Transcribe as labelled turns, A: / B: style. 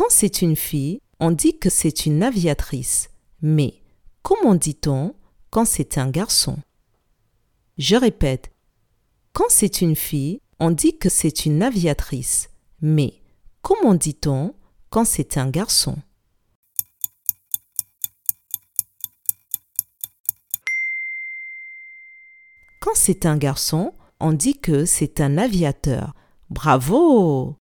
A: Quand c'est une fille, on dit que c'est une aviatrice. Mais comment dit-on quand c'est un garçon? Je répète. Quand c'est une fille, on dit que c'est une aviatrice. Mais comment dit-on quand c'est un garçon? Quand c'est un garçon, on dit que c'est un aviateur. Bravo